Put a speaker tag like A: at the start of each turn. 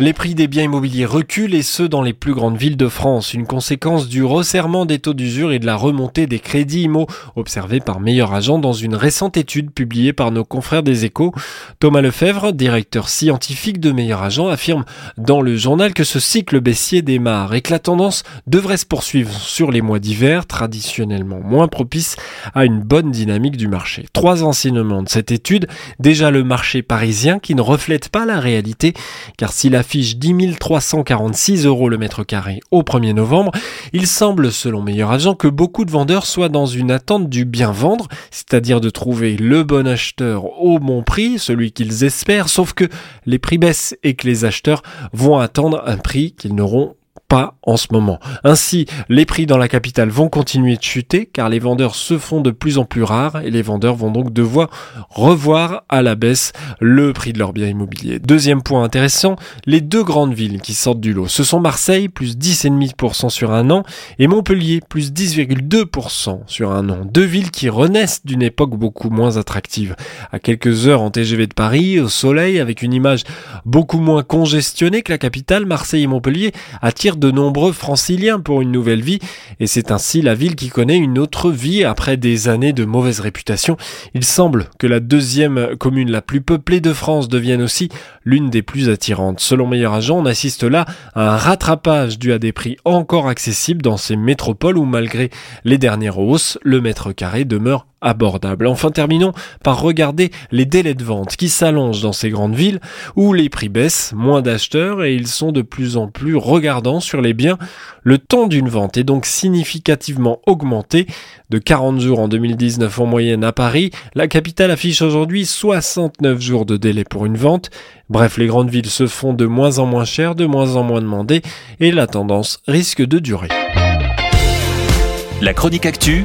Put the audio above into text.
A: Les prix des biens immobiliers reculent et ce dans les plus grandes villes de France, une conséquence du resserrement des taux d'usure et de la remontée des crédits IMO, observés par Meilleur Agent dans une récente étude publiée par nos confrères des échos. Thomas Lefebvre, directeur scientifique de Meilleur Agent, affirme dans le journal que ce cycle baissier démarre et que la tendance devrait se poursuivre sur les mois d'hiver, traditionnellement moins propices à une bonne dynamique du marché. Trois enseignements de cette étude. Déjà le marché parisien qui ne reflète pas la réalité, car si la affiche 10 346 euros le mètre carré au 1er novembre, il semble, selon Meilleur Agent, que beaucoup de vendeurs soient dans une attente du bien vendre, c'est-à-dire de trouver le bon acheteur au bon prix, celui qu'ils espèrent, sauf que les prix baissent et que les acheteurs vont attendre un prix qu'ils n'auront en ce moment. Ainsi, les prix dans la capitale vont continuer de chuter car les vendeurs se font de plus en plus rares et les vendeurs vont donc devoir revoir à la baisse le prix de leurs biens immobiliers. Deuxième point intéressant, les deux grandes villes qui sortent du lot, ce sont Marseille plus 10,5% sur un an et Montpellier plus 10,2% sur un an. Deux villes qui renaissent d'une époque beaucoup moins attractive. À quelques heures en TGV de Paris, au soleil, avec une image beaucoup moins congestionnée que la capitale, Marseille et Montpellier attirent de nombreux franciliens pour une nouvelle vie, et c'est ainsi la ville qui connaît une autre vie après des années de mauvaise réputation. Il semble que la deuxième commune la plus peuplée de France devienne aussi l'une des plus attirantes. Selon Meilleur Agent, on assiste là à un rattrapage dû à des prix encore accessibles dans ces métropoles où malgré les dernières hausses, le mètre carré demeure Enfin, terminons par regarder les délais de vente qui s'allongent dans ces grandes villes où les prix baissent, moins d'acheteurs et ils sont de plus en plus regardants sur les biens. Le temps d'une vente est donc significativement augmenté. De 40 jours en 2019 en moyenne à Paris, la capitale affiche aujourd'hui 69 jours de délai pour une vente. Bref, les grandes villes se font de moins en moins chères, de moins en moins demandées et la tendance risque de durer.
B: La chronique actu,